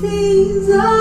things are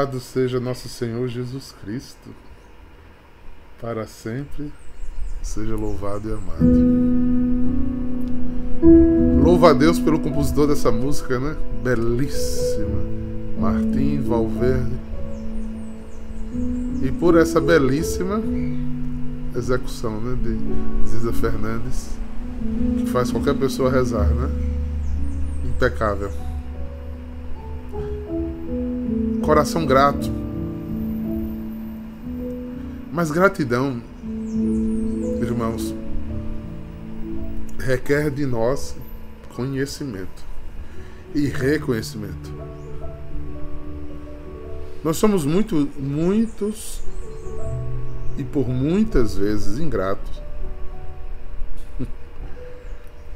Louvado seja nosso Senhor Jesus Cristo. Para sempre seja louvado e amado. Louva a Deus pelo compositor dessa música, né? Belíssima. Martim Valverde. E por essa belíssima execução, né? De Ziza Fernandes. Que faz qualquer pessoa rezar, né? Impecável. Coração grato. Mas gratidão, irmãos, requer de nós conhecimento e reconhecimento. Nós somos muito, muitos e por muitas vezes ingratos.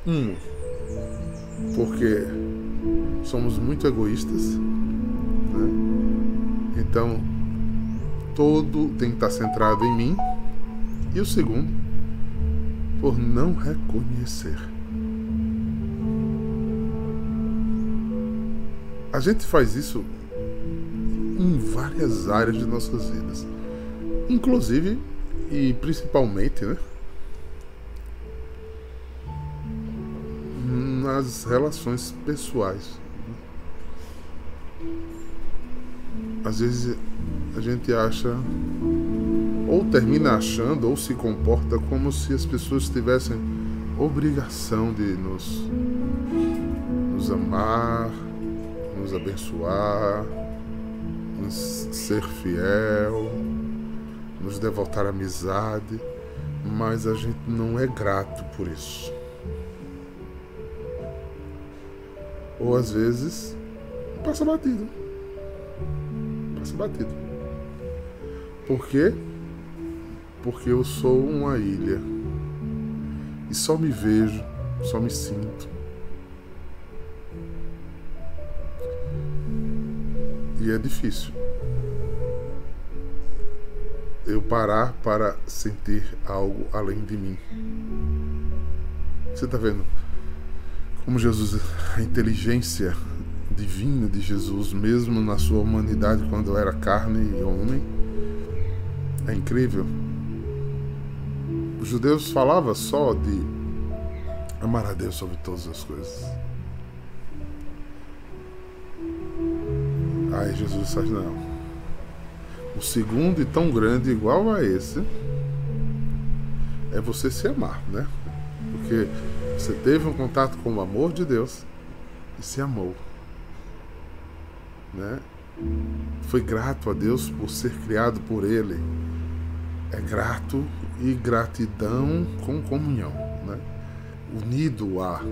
Um, porque somos muito egoístas, né? Então, todo tem que estar centrado em mim. E o segundo, por não reconhecer. A gente faz isso em várias áreas de nossas vidas. Inclusive e principalmente, né? Nas relações pessoais. Às vezes a gente acha ou termina achando ou se comporta como se as pessoas tivessem obrigação de nos nos amar, nos abençoar, ser fiel, nos devotar amizade, mas a gente não é grato por isso. Ou às vezes passa batido. Passa batido. Por quê? Porque eu sou uma ilha. E só me vejo, só me sinto. E é difícil. Eu parar para sentir algo além de mim. Você está vendo como Jesus, a inteligência divina de Jesus, mesmo na sua humanidade, quando era carne e homem, é incrível. Os judeus falavam só de amar a Deus sobre todas as coisas. Aí Jesus disse: não. O segundo e tão grande igual a esse é você se amar, né? Porque você teve um contato com o amor de Deus e se amou. Né? Foi grato a Deus por ser criado por Ele. É grato e gratidão com comunhão, né? unido a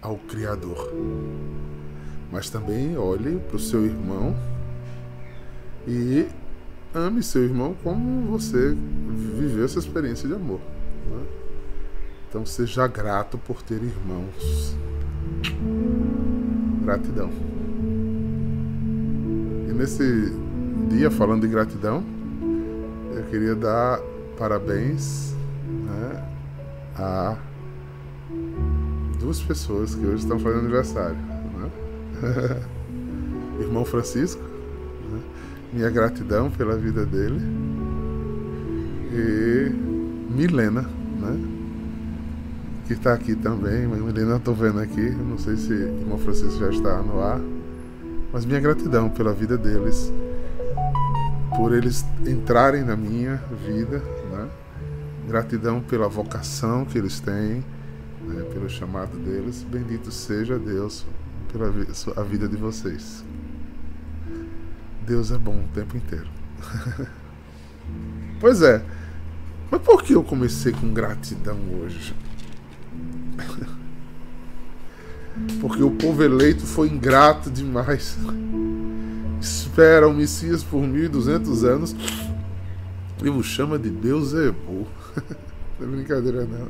ao Criador. Mas também olhe para o seu irmão e ame seu irmão como você viveu essa experiência de amor. Né? Então seja grato por ter irmãos. Gratidão. E nesse dia, falando de gratidão, eu queria dar parabéns né, a duas pessoas que hoje estão fazendo aniversário. Né? Irmão Francisco, né, minha gratidão pela vida dele. E Milena, né? Que está aqui também, Milena estou vendo aqui, não sei se o irmão Francisco já está no ar, mas minha gratidão pela vida deles, por eles entrarem na minha vida, né? gratidão pela vocação que eles têm, né? pelo chamado deles, bendito seja Deus pela a vida de vocês. Deus é bom o tempo inteiro. pois é, mas por que eu comecei com gratidão hoje? Porque o povo eleito foi ingrato demais. Espera o Messias por 1200 anos e o chama de Deus Ebu. Não é brincadeira, não.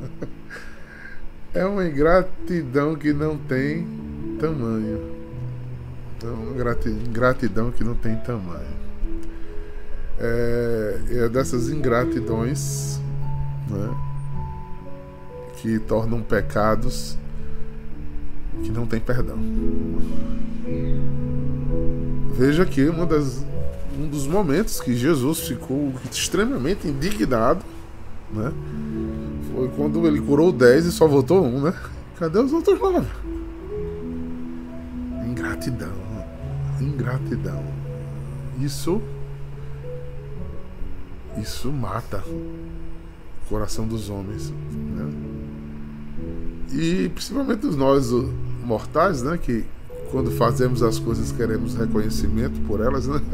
É uma ingratidão que não tem tamanho. Então, ingratidão que não tem tamanho. É, é dessas ingratidões né, que tornam pecados que não tem perdão. Veja que uma das, um dos momentos que Jesus ficou extremamente indignado né, foi quando ele curou dez e só votou um, né? Cadê os outros nove? Ingratidão. Ingratidão. Isso. Isso mata o coração dos homens. Né? E principalmente nós mortais, né? Que quando fazemos as coisas queremos reconhecimento por elas, né?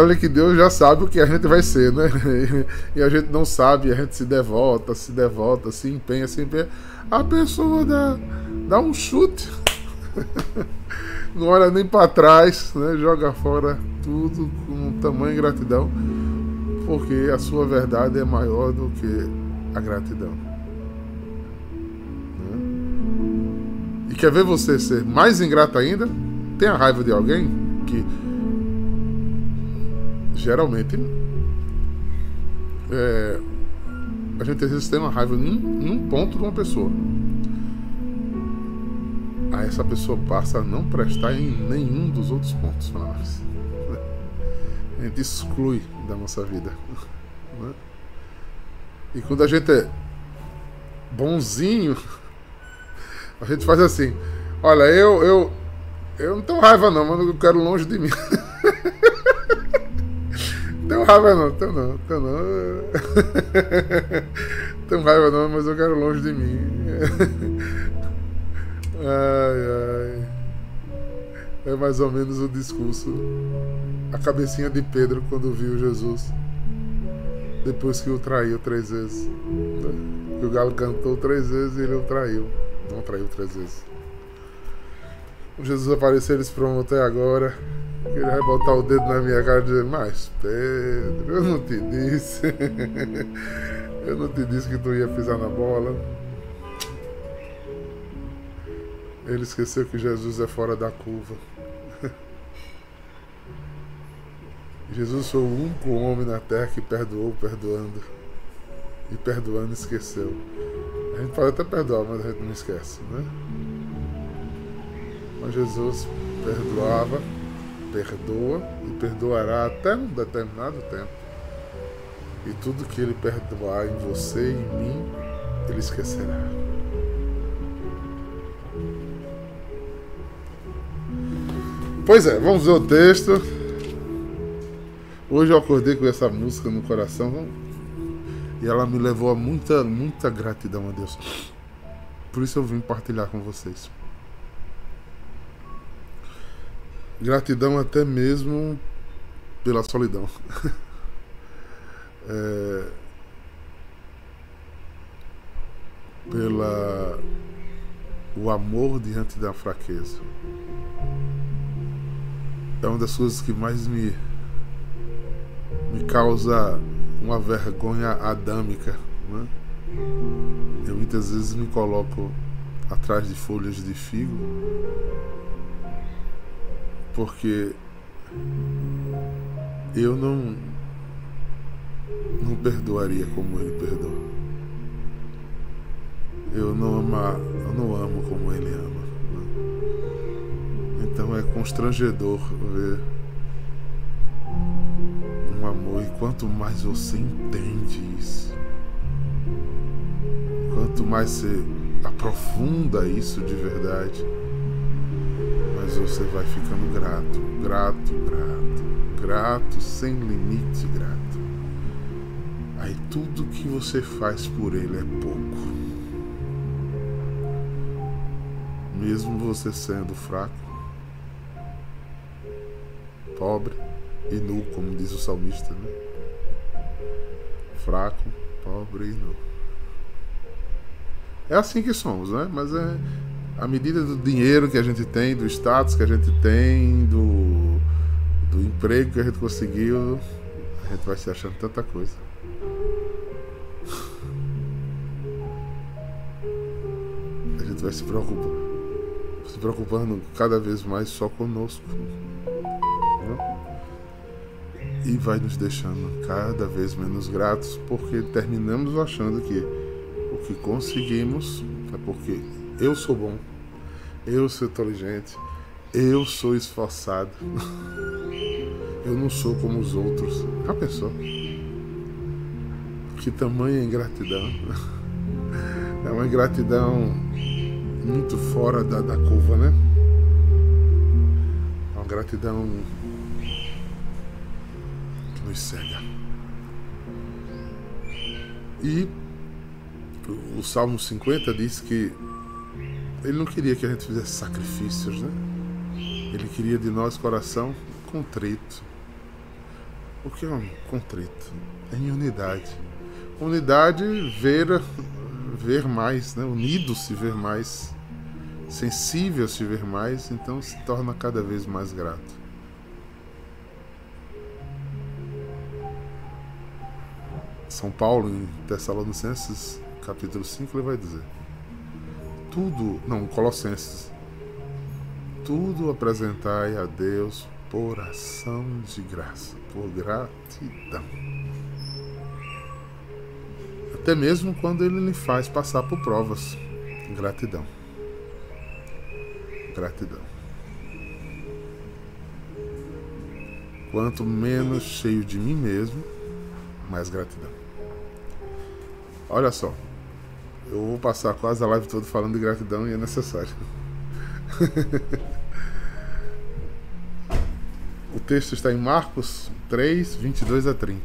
Olha que Deus já sabe o que a gente vai ser, né? E a gente não sabe, a gente se devota, se devota, se empenha, se empenha. A pessoa dá, dá um chute, não olha nem para trás, né? Joga fora tudo com tamanho gratidão, porque a sua verdade é maior do que a gratidão. Quer ver você ser mais ingrato ainda, tenha raiva de alguém que geralmente é, a gente às vezes tem uma raiva em um, ponto de uma pessoa. Aí essa pessoa passa a não prestar em nenhum dos outros pontos. A gente exclui da nossa vida. Né? E quando a gente é bonzinho, a gente faz assim. Olha, eu, eu, eu não tenho raiva não, mas eu quero longe de mim. tenho raiva não, tenho não, tenho não. tenho raiva não, mas eu quero longe de mim. ai, ai. É mais ou menos o discurso, a cabecinha de Pedro quando viu Jesus, depois que o traiu três vezes. Né? Que o galo cantou três vezes e ele o traiu. Não traiu três vezes. Jesus apareceu, eles pronto, é agora. Ele vai botar o dedo na minha cara e dizer, mas Pedro, eu não te disse. eu não te disse que tu ia pisar na bola. Ele esqueceu que Jesus é fora da curva. Jesus foi o único homem na terra que perdoou perdoando. E perdoando esqueceu. Gente pode até perdoar, mas a gente não esquece, né? Mas Jesus perdoava, perdoa e perdoará até um determinado tempo. E tudo que ele perdoar em você e em mim, ele esquecerá. Pois é, vamos ver o texto. Hoje eu acordei com essa música no coração e ela me levou a muita, muita gratidão a Deus. Por isso eu vim partilhar com vocês. Gratidão até mesmo pela solidão. é, pela o amor diante da fraqueza. É uma das coisas que mais me me causa uma vergonha adâmica. Né? Eu muitas vezes me coloco atrás de folhas de figo porque eu não não perdoaria como ele perdoa. Eu não ama, eu não amo como ele ama. Né? Então é constrangedor ver quanto mais você entende isso, quanto mais você aprofunda isso de verdade, mas você vai ficando grato, grato, grato, grato, sem limite grato. Aí tudo que você faz por ele é pouco. Mesmo você sendo fraco, pobre e nu, como diz o salmista, né? Fraco, pobre e nu. É assim que somos, né? Mas é à medida do dinheiro que a gente tem, do status que a gente tem, do, do emprego que a gente conseguiu, a gente vai se achando tanta coisa. A gente vai se preocupando, se preocupando cada vez mais só conosco. E vai nos deixando cada vez menos gratos, porque terminamos achando que o que conseguimos é porque eu sou bom, eu sou inteligente, eu sou esforçado, eu não sou como os outros. Já pensou? Que tamanha ingratidão! É uma ingratidão muito fora da, da curva, né? É uma gratidão nos cega. E o Salmo 50 diz que ele não queria que a gente fizesse sacrifícios, né? Ele queria de nós coração contrito. O que é um contrito? É em unidade. Unidade, ver, ver mais, né? unido se ver mais, sensível se ver mais, então se torna cada vez mais grato. São Paulo, em Tessalonicenses, capítulo 5, ele vai dizer: tudo, não, Colossenses, tudo apresentai a Deus por ação de graça, por gratidão. Até mesmo quando ele lhe faz passar por provas, gratidão. Gratidão. Quanto menos cheio de mim mesmo, mais gratidão. Olha só, eu vou passar quase a live toda falando de gratidão e é necessário. o texto está em Marcos 3, 22 a 30.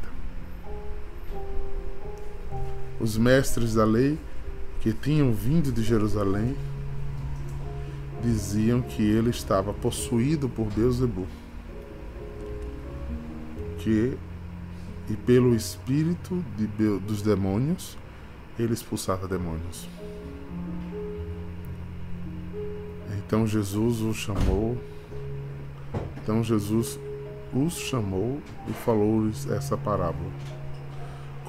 Os mestres da lei que tinham vindo de Jerusalém diziam que ele estava possuído por Beuzebu, que e pelo espírito de dos demônios ele expulsava demônios. Então Jesus os chamou. Então Jesus os chamou e falou-lhes essa parábola.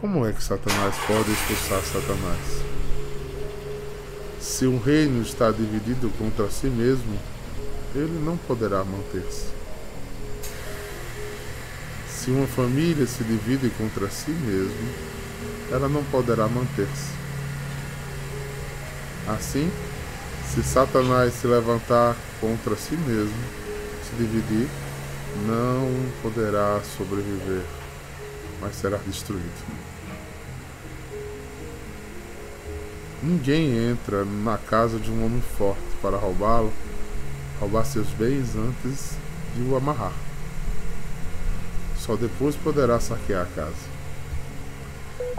Como é que Satanás pode expulsar Satanás? Se um reino está dividido contra si mesmo, ele não poderá manter-se. Se uma família se divide contra si mesmo, ela não poderá manter-se. Assim, se Satanás se levantar contra si mesmo, se dividir, não poderá sobreviver, mas será destruído. Ninguém entra na casa de um homem forte para roubá-lo, roubar seus bens antes de o amarrar. Só depois poderá saquear a casa.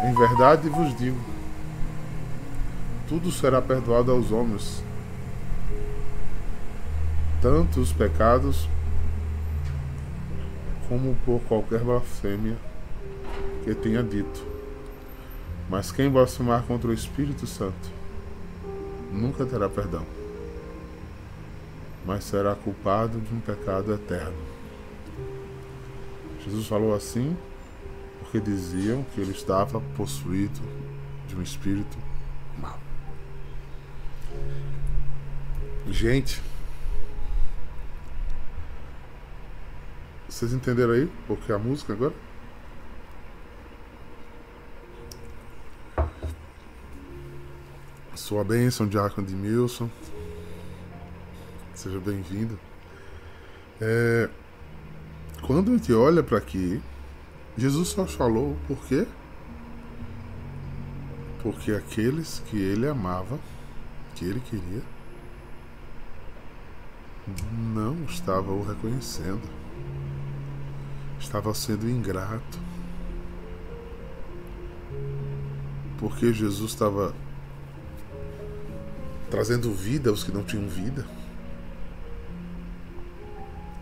Em verdade vos digo: tudo será perdoado aos homens, tanto os pecados como por qualquer blasfêmia que tenha dito. Mas quem blasfemar contra o Espírito Santo nunca terá perdão, mas será culpado de um pecado eterno. Jesus falou assim porque diziam que ele estava possuído de um espírito mau. Gente, vocês entenderam aí porque a música agora? Sua bênção, Diácono de Milson. Seja bem-vindo. É, quando a gente olha para aqui, Jesus só falou por quê? Porque aqueles que ele amava, que ele queria, não estavam o reconhecendo. Estava sendo ingrato. Porque Jesus estava trazendo vida aos que não tinham vida.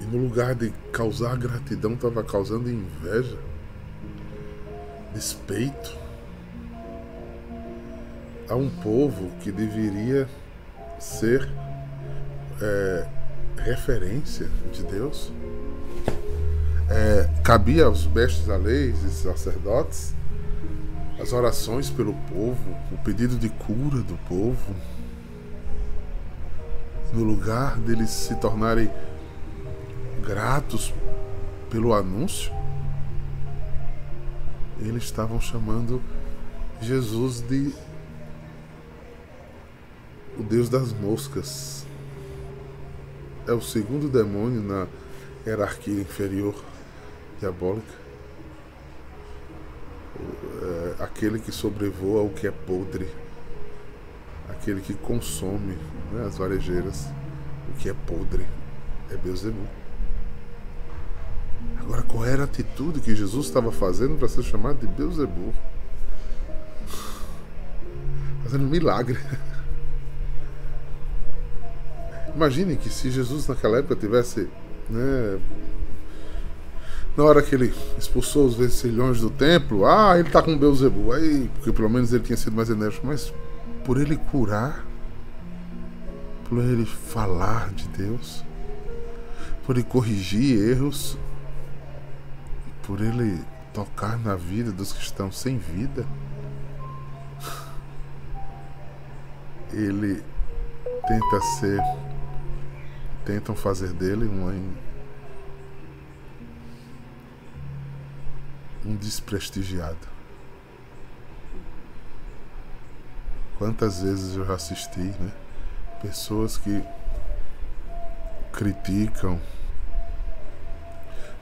E no lugar de causar gratidão, estava causando inveja, despeito a um povo que deveria ser é, referência de Deus. É, cabia aos mestres da lei e sacerdotes as orações pelo povo, o pedido de cura do povo, no lugar deles se tornarem gratos pelo anúncio, eles estavam chamando Jesus de o Deus das moscas. É o segundo demônio na hierarquia inferior diabólica. É aquele que sobrevoa o que é podre, aquele que consome né, as varejeiras, o que é podre, é Beuzebu. Era a atitude que Jesus estava fazendo para ser chamado de Beuzebu? Fazendo um milagre. Imagine que se Jesus naquela época tivesse, né, na hora que ele expulsou os vencilhões do templo, ah, ele está com Beuzebu, aí, porque pelo menos ele tinha sido mais enérgico, mas por ele curar, por ele falar de Deus, por ele corrigir erros, por ele tocar na vida dos que estão sem vida, ele tenta ser, tentam fazer dele uma, um desprestigiado. Quantas vezes eu já assisti, né? Pessoas que criticam,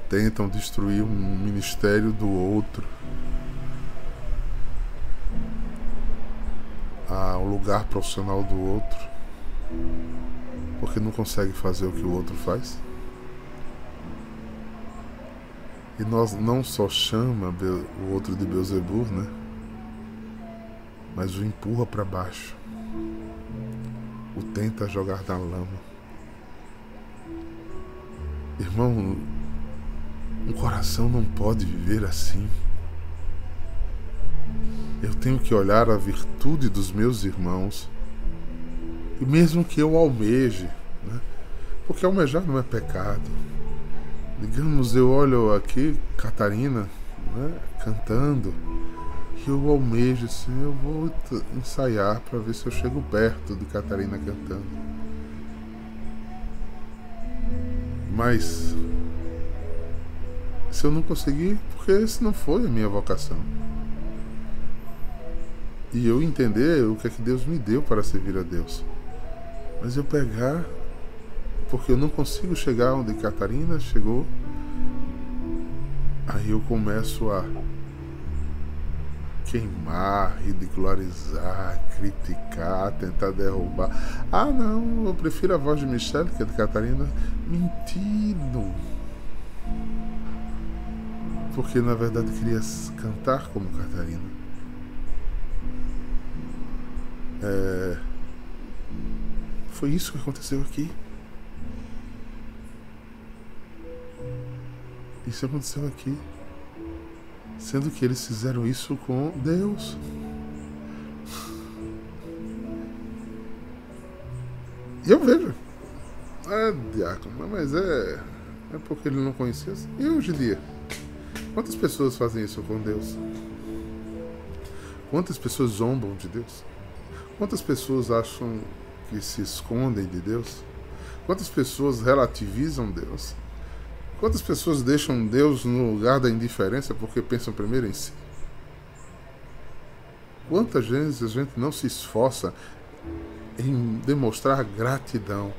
tentam destruir um ministério do outro, a, o lugar profissional do outro, porque não consegue fazer o que o outro faz. E nós não só chama o outro de Beelzebub, né? Mas o empurra para baixo. O tenta jogar na lama. Irmão, um coração não pode viver assim. Eu tenho que olhar a virtude dos meus irmãos, e mesmo que eu almeje, né? porque almejar não é pecado. Digamos, eu olho aqui Catarina né? cantando, e eu almejo assim, eu vou ensaiar para ver se eu chego perto de Catarina cantando. Mas se eu não conseguir, porque esse não foi a minha vocação. E eu entender o que é que Deus me deu para servir a Deus. Mas eu pegar, porque eu não consigo chegar onde Catarina chegou, aí eu começo a queimar, ridicularizar, criticar, tentar derrubar. Ah, não, eu prefiro a voz de Michelle que a de Catarina. Mentindo porque na verdade queria cantar como Catarina. É... Foi isso que aconteceu aqui. Isso aconteceu aqui. Sendo que eles fizeram isso com Deus. E eu vejo. Ah, diácono, mas é. É porque ele não conhecia. E hoje em dia? Quantas pessoas fazem isso com Deus? Quantas pessoas zombam de Deus? Quantas pessoas acham que se escondem de Deus? Quantas pessoas relativizam Deus? Quantas pessoas deixam Deus no lugar da indiferença porque pensam primeiro em si? Quantas vezes a gente não se esforça em demonstrar gratidão?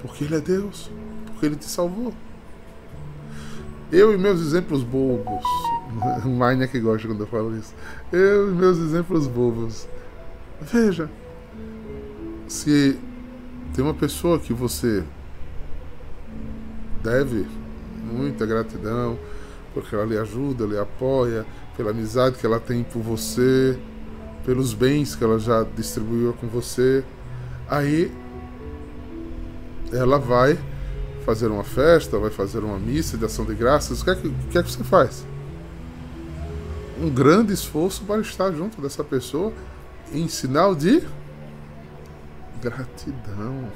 Porque Ele é Deus, porque Ele te salvou. Eu e meus exemplos bobos. Mine é que gosta quando eu falo isso. Eu e meus exemplos bobos. Veja. Se tem uma pessoa que você deve muita gratidão, porque ela lhe ajuda, lhe apoia, pela amizade que ela tem por você, pelos bens que ela já distribuiu com você, aí ela vai fazer uma festa, vai fazer uma missa de ação de graças, o que é que, que, é que você faz? Um grande esforço para estar junto dessa pessoa em sinal de gratidão.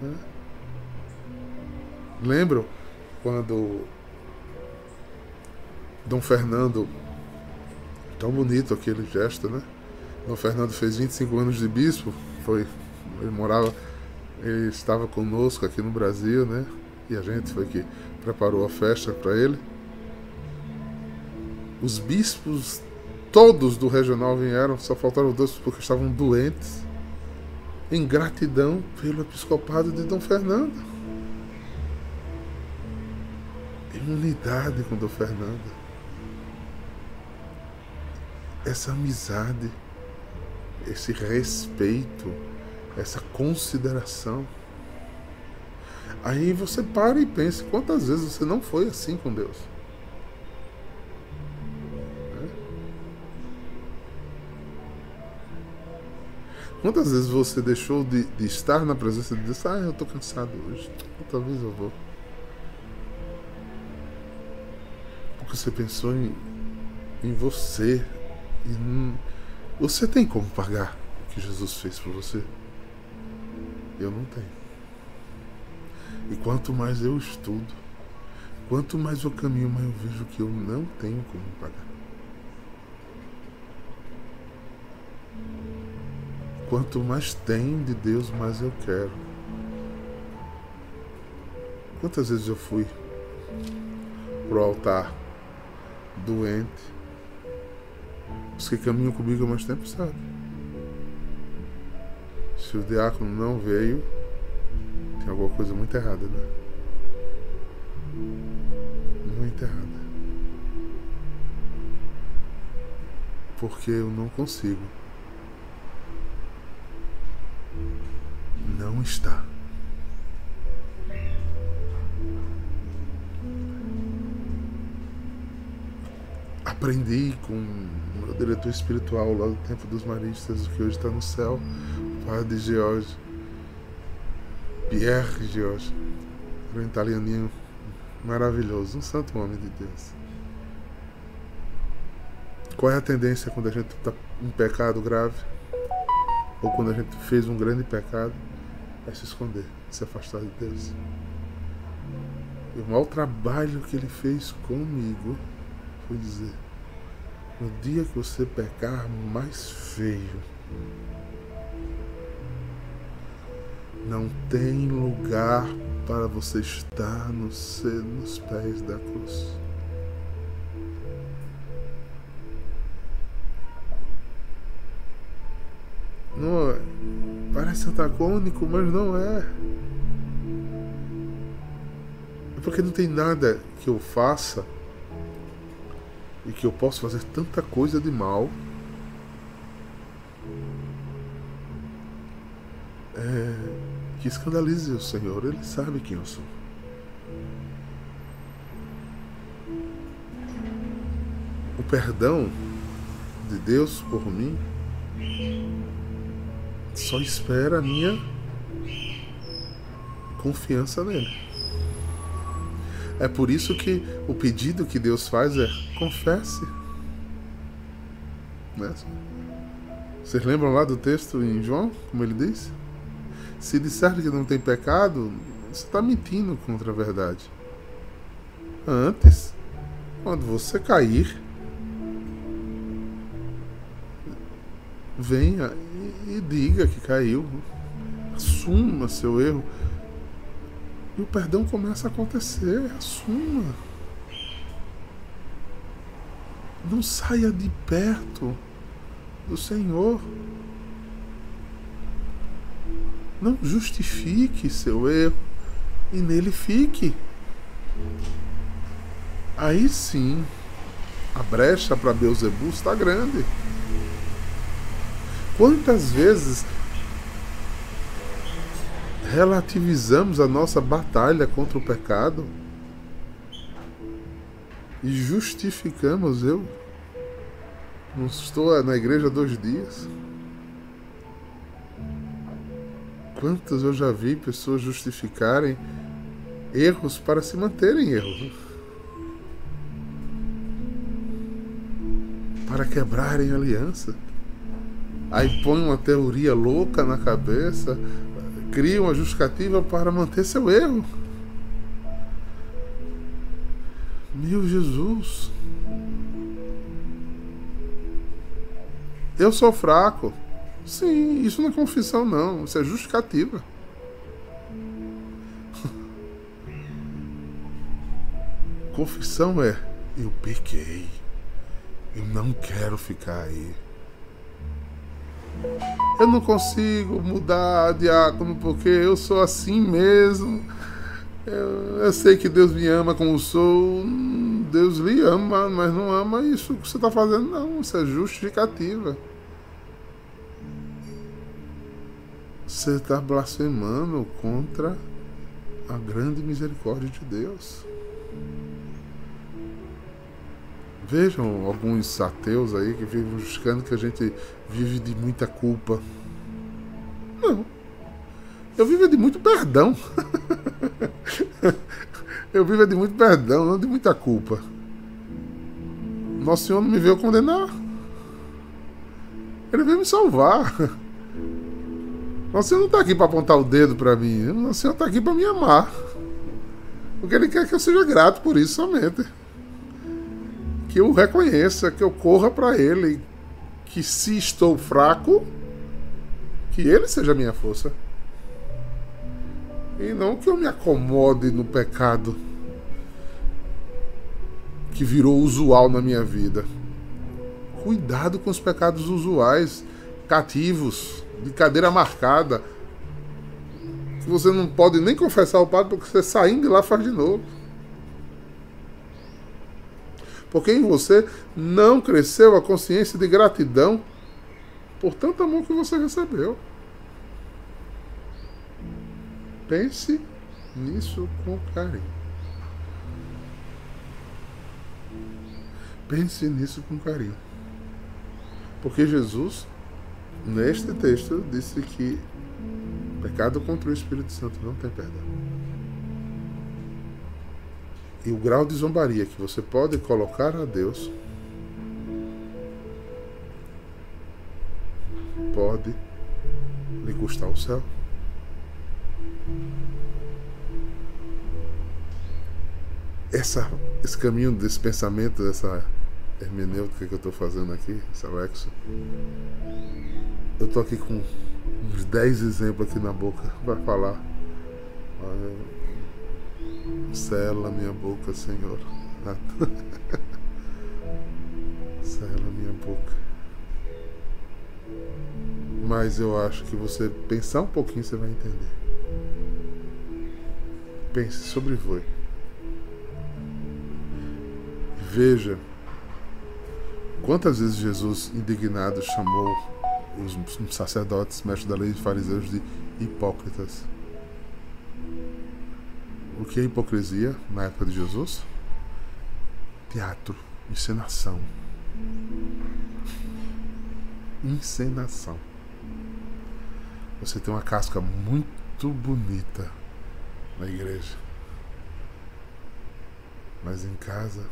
Né? Lembram quando Dom Fernando, tão bonito aquele gesto, né? Dom Fernando fez 25 anos de bispo, foi, ele morava ele estava conosco aqui no Brasil, né? E a gente foi que preparou a festa para ele. Os bispos todos do regional vieram, só faltaram dois porque estavam doentes. Em gratidão pelo episcopado de Dom Fernando. Em unidade com Dom Fernando. Essa amizade, esse respeito essa consideração. Aí você para e pensa quantas vezes você não foi assim com Deus. Né? Quantas vezes você deixou de, de, estar na presença de Deus? Ah, eu estou cansado hoje. Talvez eu vou. Porque você pensou em, em você. E você tem como pagar o que Jesus fez por você? Eu não tenho. E quanto mais eu estudo, quanto mais eu caminho, mais eu vejo que eu não tenho como pagar. Quanto mais tem de Deus, mais eu quero. Quantas vezes eu fui pro altar doente? Os que caminham comigo há mais tempo sabem. Se o diácono não veio, tem alguma coisa muito errada, né? Muito errada. Porque eu não consigo. Não está. Aprendi com o meu diretor espiritual lá do tempo dos maristas, que hoje está no céu, Padre George, Pierre George. Um italianinho maravilhoso, um santo homem de Deus. Qual é a tendência quando a gente está em pecado grave? Ou quando a gente fez um grande pecado? É se esconder, se afastar de Deus. E o maior trabalho que ele fez comigo foi dizer: no dia que você pecar mais feio, não tem lugar para você estar nos, nos pés da cruz. Não, é. parece antagônico, mas não é. É porque não tem nada que eu faça e que eu possa fazer tanta coisa de mal. Que escandalize o Senhor, Ele sabe quem eu sou. O perdão de Deus por mim só espera a minha confiança nele. É por isso que o pedido que Deus faz é confesse. Né? Vocês lembram lá do texto em João, como ele diz? Se disser que não tem pecado, você está mentindo contra a verdade. Antes, quando você cair, venha e, e diga que caiu. Assuma seu erro. E o perdão começa a acontecer. Assuma. Não saia de perto do Senhor. Não justifique seu erro e nele fique. Aí sim, a brecha para Beuzebu está grande. Quantas vezes relativizamos a nossa batalha contra o pecado e justificamos eu não estou na igreja dois dias. Quantas eu já vi pessoas justificarem erros para se manterem erros. Para quebrarem aliança. Aí põe uma teoria louca na cabeça, cria uma justificativa para manter seu erro. Meu Jesus. Eu sou fraco. Sim, isso não é confissão, não. Isso é justificativa. Confissão é: eu pequei. Eu não quero ficar aí. Eu não consigo mudar, diácono, porque eu sou assim mesmo. Eu, eu, sei que Deus me ama como sou. Deus lhe ama, mas não ama isso que você está fazendo, não. Isso é justificativa. Você está blasfemando contra a grande misericórdia de Deus. Vejam alguns ateus aí que vivem buscando que a gente vive de muita culpa. Não. Eu vivo de muito perdão. Eu vivo de muito perdão, não de muita culpa. Nosso Senhor não me veio condenar. Ele veio me salvar. Senhor não está aqui para apontar o dedo para mim. Senhor está aqui para me amar. Porque Ele quer que eu seja grato por isso somente que eu reconheça, que eu corra para Ele, que se estou fraco, que Ele seja a minha força. E não que eu me acomode no pecado que virou usual na minha vida. Cuidado com os pecados usuais, cativos, de cadeira marcada. Que você não pode nem confessar ao padre porque você saindo de lá faz de novo porque em você não cresceu a consciência de gratidão por tanto amor que você recebeu. Pense nisso com carinho. Pense nisso com carinho. Porque Jesus, neste texto, disse que Pecado contra o Espírito Santo não tem perdão. E o grau de zombaria que você pode colocar a Deus pode lhe custar o céu. Essa, esse caminho desse pensamento, dessa hermenêutica que eu estou fazendo aqui, essa Lexo, eu estou aqui com uns 10 exemplos aqui na boca para falar. Olha, sela minha boca, Senhor. sela minha boca. Mas eu acho que você pensar um pouquinho você vai entender. Pense sobre foi. Veja quantas vezes Jesus, indignado, chamou os sacerdotes, mestres da lei fariseus de hipócritas. O que é hipocrisia na época de Jesus? Teatro, encenação. Encenação. Você tem uma casca muito bonita na igreja. Mas em casa,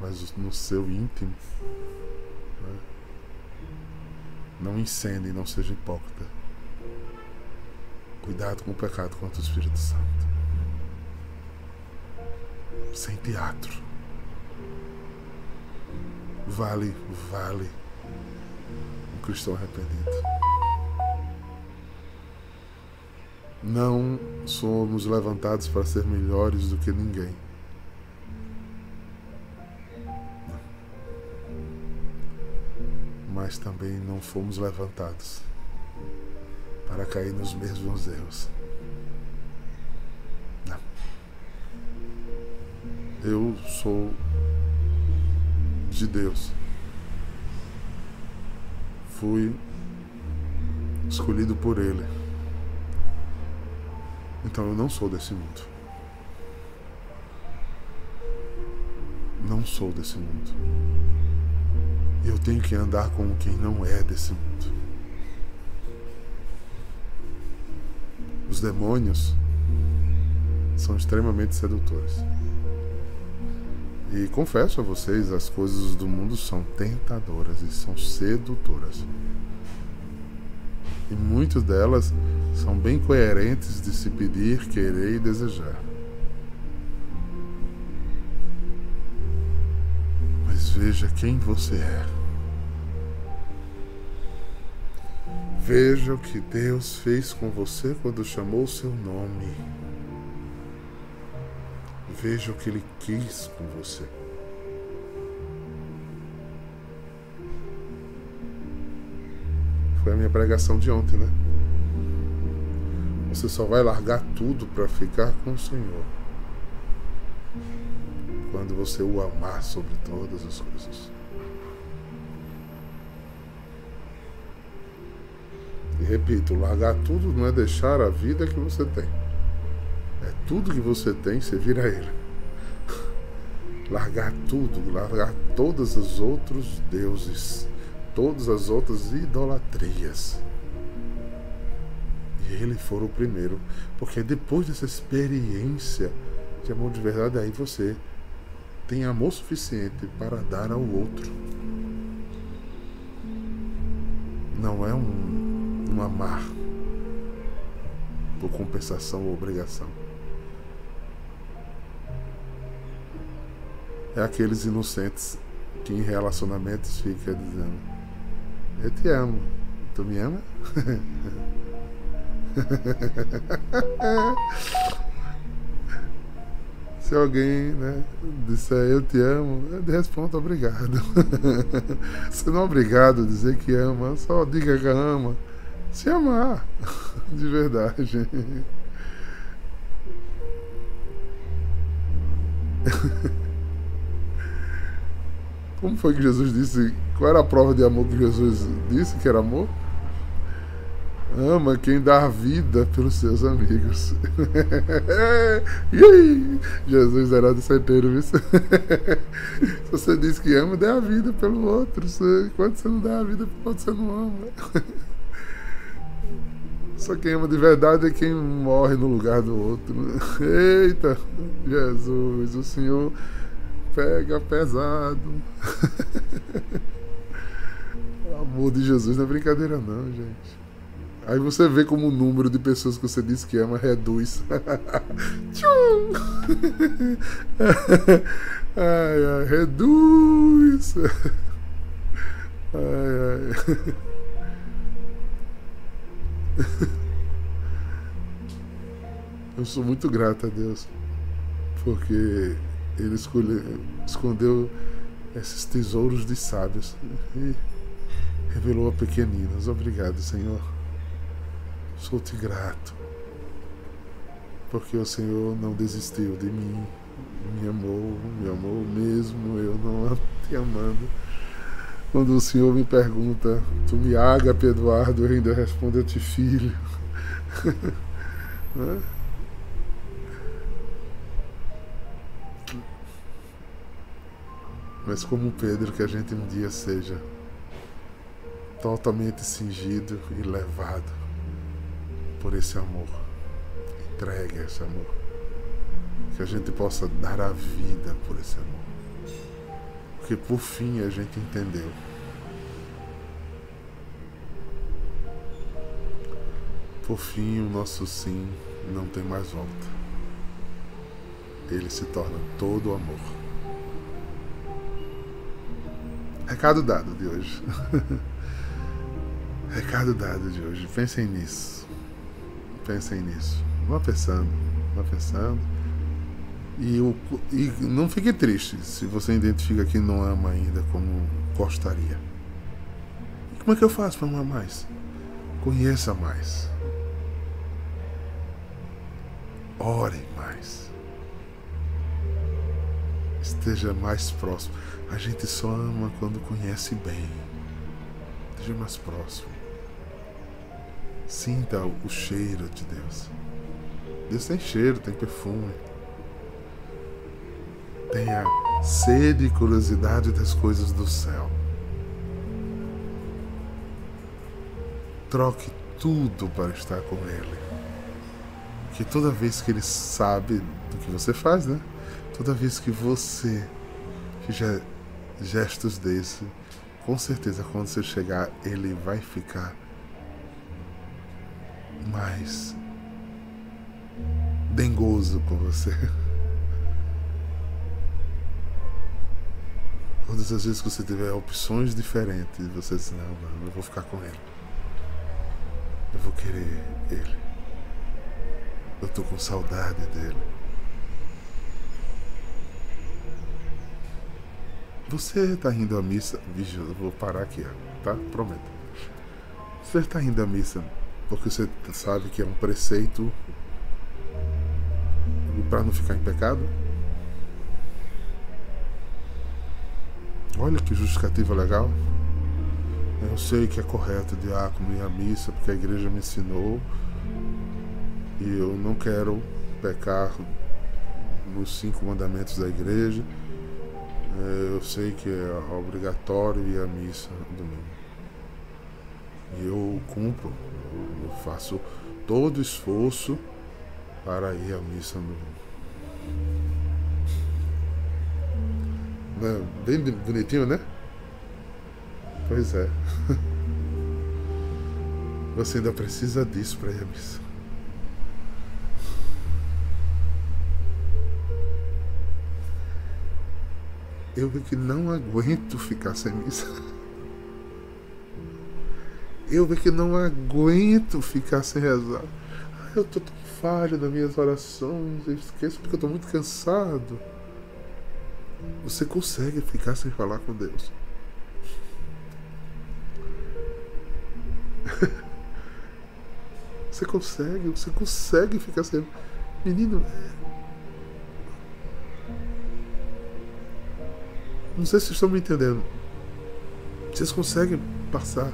mas no seu íntimo, né? Não incende, não seja hipócrita. Cuidado com o pecado contra o Espírito Santo. Sem teatro. Vale, vale um cristão arrependido. Não somos levantados para ser melhores do que ninguém. Mas também não fomos levantados para cair nos mesmos erros. Não. Eu sou de Deus. Fui escolhido por Ele. Então eu não sou desse mundo. Não sou desse mundo. Eu tenho que andar como quem não é desse mundo. Os demônios são extremamente sedutores. E confesso a vocês, as coisas do mundo são tentadoras e são sedutoras. E muitas delas são bem coerentes de se pedir, querer e desejar. Veja quem você é. Veja o que Deus fez com você quando chamou o seu nome. Veja o que Ele quis com você. Foi a minha pregação de ontem, né? Você só vai largar tudo para ficar com o Senhor quando você o amar sobre todas as coisas. E repito, largar tudo não é deixar a vida que você tem. É tudo que você tem, você vira ele. Largar tudo, largar todos os outros deuses, todas as outras idolatrias ele for o primeiro. Porque depois dessa experiência de amor de verdade, aí você tem amor suficiente para dar ao outro. Não é um, um amar por compensação ou obrigação. É aqueles inocentes que em relacionamentos fica dizendo: Eu te amo, tu me ama? Se alguém né, disser eu te amo, eu respondo obrigado. Se não é obrigado a dizer que ama, só diga que ama. Se amar, de verdade. Como foi que Jesus disse? Qual era a prova de amor que Jesus disse que era amor? Ama quem dá vida pelos seus amigos. e aí? Jesus era do certeiro, viu? Se você diz que ama, dê a vida pelo outro. Quando você não dá a vida pelo você não ama. Só quem ama de verdade é quem morre no lugar do outro. Eita, Jesus, o Senhor pega pesado. o amor de Jesus não é brincadeira não, gente. Aí você vê como o número de pessoas que você diz que ama reduz. Tchum! ai, ai, reduz. Ai, ai. Eu sou muito grato a Deus porque Ele escondeu esses tesouros de sábios e revelou a pequeninos. Obrigado, Senhor. Sou-te grato porque o Senhor não desistiu de mim, me amou, me amou mesmo eu não te amando. Quando o Senhor me pergunta, tu me ágape, Eduardo, eu ainda respondo, eu te filho. Mas como Pedro, que a gente um dia seja totalmente cingido e levado por esse amor. Entregue esse amor. Que a gente possa dar a vida por esse amor. Porque por fim a gente entendeu. Por fim, o nosso sim não tem mais volta. Ele se torna todo amor. Recado dado de hoje. Recado dado de hoje. Pensem nisso. Pensem nisso. Vá pensando. Vá pensando. E, o, e não fique triste se você identifica que não ama ainda como gostaria. E como é que eu faço para amar mais? Conheça mais. Ore mais. Esteja mais próximo. A gente só ama quando conhece bem. Esteja mais próximo. Sinta o cheiro de Deus. Deus tem cheiro, tem perfume. Tenha sede e curiosidade das coisas do céu. Troque tudo para estar com Ele. Que toda vez que Ele sabe do que você faz, né? Toda vez que você fizer gestos desse, com certeza quando você chegar, Ele vai ficar mais dengoso com você. Todas as vezes que você tiver opções diferentes, você diz, não, não, eu vou ficar com ele. Eu vou querer ele. Eu tô com saudade dele. Você tá indo à missa. Vixe, eu vou parar aqui, tá? Prometo. Você tá indo à missa porque você sabe que é um preceito para não ficar em pecado? Olha que justificativa legal. Eu sei que é correto diácono ir à missa porque a igreja me ensinou e eu não quero pecar nos cinco mandamentos da igreja. É, eu sei que é obrigatório ir à missa domingo. E eu cumpro, eu faço todo esforço para ir à missa domingo. Bem bonitinho, né? Pois é. Você ainda precisa disso para ir à missa. Eu vi que não aguento ficar sem missa. Eu vi que não aguento ficar sem rezar. Eu tô tão falho nas minhas orações, eu esqueço porque eu tô muito cansado. Você consegue ficar sem falar com Deus. Você consegue, você consegue ficar sem. Menino. Não sei se vocês estão me entendendo. Vocês conseguem passar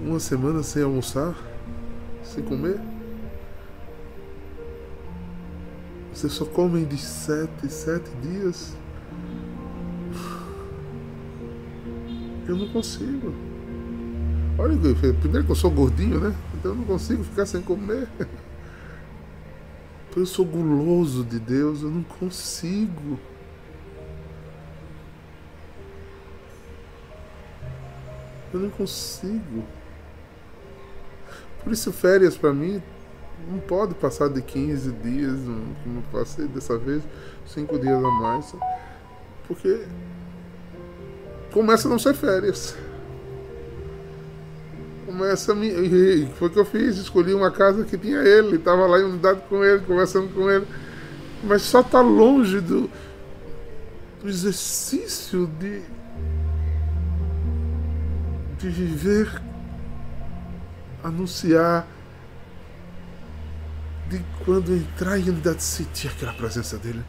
uma semana sem almoçar? Sem comer? Vocês só comem de sete, sete dias? Eu não consigo. Olha, primeiro que eu sou gordinho, né? Eu não consigo ficar sem comer. Eu sou guloso de Deus, eu não consigo. Eu não consigo. Por isso, férias para mim não pode passar de 15 dias, como passei dessa vez, 5 dias a mais. Porque começa a não ser férias. Começa a me. Foi o que eu fiz, escolhi uma casa que tinha ele, estava lá em unidade com ele, conversando com ele. Mas só está longe do, do exercício de, de viver, anunciar, de quando entrar em unidade sentir aquela presença dele,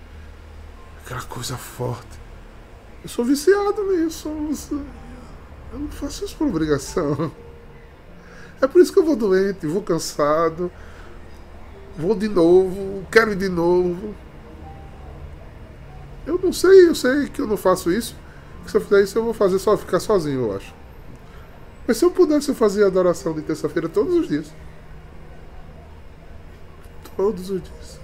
aquela coisa forte. Eu sou viciado nisso. Eu não faço isso por obrigação. É por isso que eu vou doente, vou cansado, vou de novo, quero ir de novo. Eu não sei, eu sei que eu não faço isso. Se eu fizer isso, eu vou fazer só ficar sozinho, eu acho. Mas se eu pudesse, eu fazia adoração de terça-feira todos os dias. Todos os dias.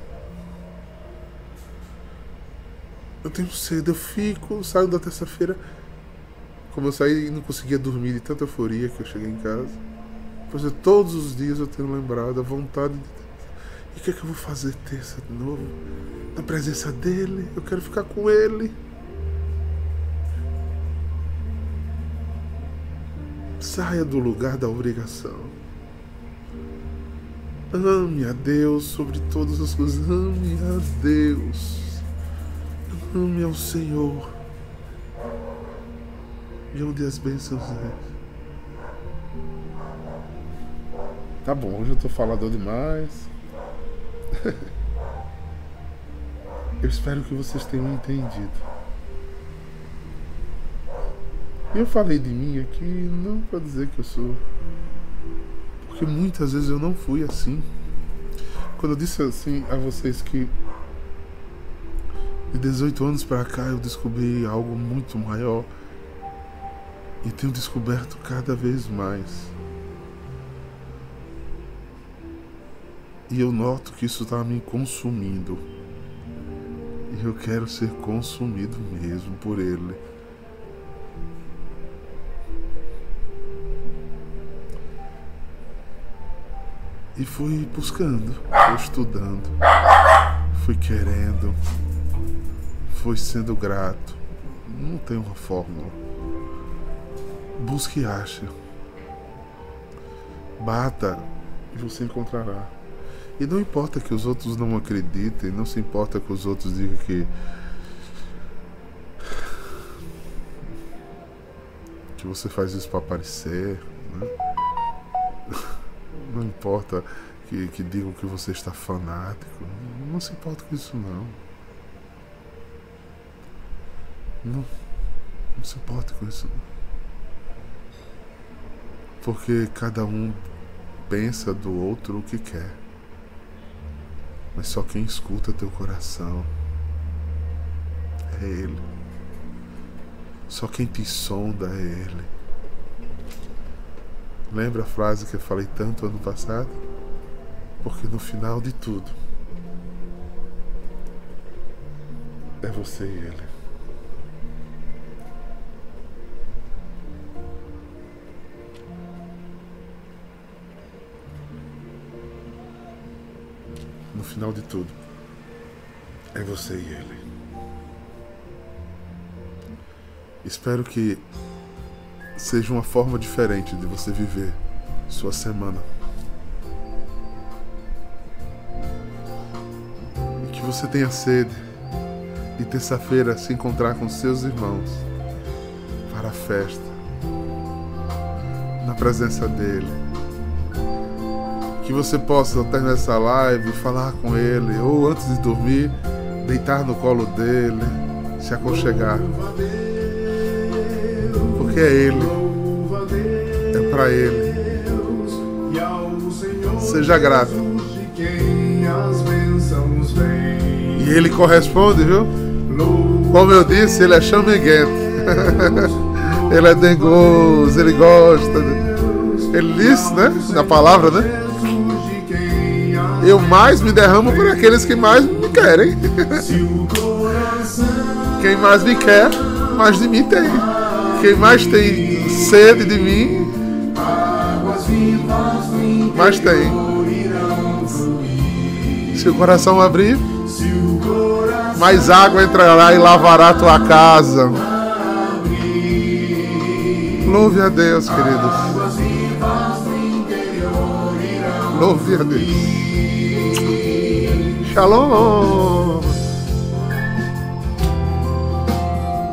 Eu tenho sede, eu fico, saio da terça-feira. Como eu saí e não conseguia dormir de tanta euforia que eu cheguei em casa. Pois é, todos os dias eu tenho lembrado a vontade de E o que é que eu vou fazer terça de novo? Na presença dele, eu quero ficar com ele. Saia do lugar da obrigação. Ame a Deus sobre todas as coisas. Ame a Deus. Ame ao Senhor. E onde as bênçãos é. Tá bom, hoje eu tô falador demais. eu espero que vocês tenham entendido. Eu falei de mim aqui não para dizer que eu sou. Porque muitas vezes eu não fui assim. Quando eu disse assim a vocês que de 18 anos para cá eu descobri algo muito maior e tenho descoberto cada vez mais. E eu noto que isso está me consumindo. E eu quero ser consumido mesmo por ele. E fui buscando, fui estudando, fui querendo, fui sendo grato. Não tem uma fórmula. Busque e ache. Bata e você encontrará. E não importa que os outros não acreditem, não se importa que os outros digam que. que você faz isso para aparecer. Né? Não importa que, que digam que você está fanático. Não se importa com isso não. Não, não se importa com isso não. Porque cada um pensa do outro o que quer mas só quem escuta teu coração é Ele. Só quem te sonda é Ele. Lembra a frase que eu falei tanto ano passado? Porque no final de tudo é você e Ele. no final de tudo, é você e ele. Espero que seja uma forma diferente de você viver sua semana. E que você tenha sede de terça-feira se encontrar com seus irmãos para a festa, na presença dele que você possa terminar essa live, falar com ele, ou antes de dormir, deitar no colo dele, se aconchegar. Porque é ele, é para ele. Seja grato. E ele corresponde, viu? Como eu disse, ele é chameguento. ele é dengoso, ele gosta. Ele diz, né? Na palavra, né? Eu mais me derramo por aqueles que mais me querem. Quem mais me quer, mais de mim tem. Quem mais tem sede de mim, mais tem. Se o coração abrir, mais água entrará e lavará tua casa. Louve a Deus, queridos. Louve a Deus. Shalom.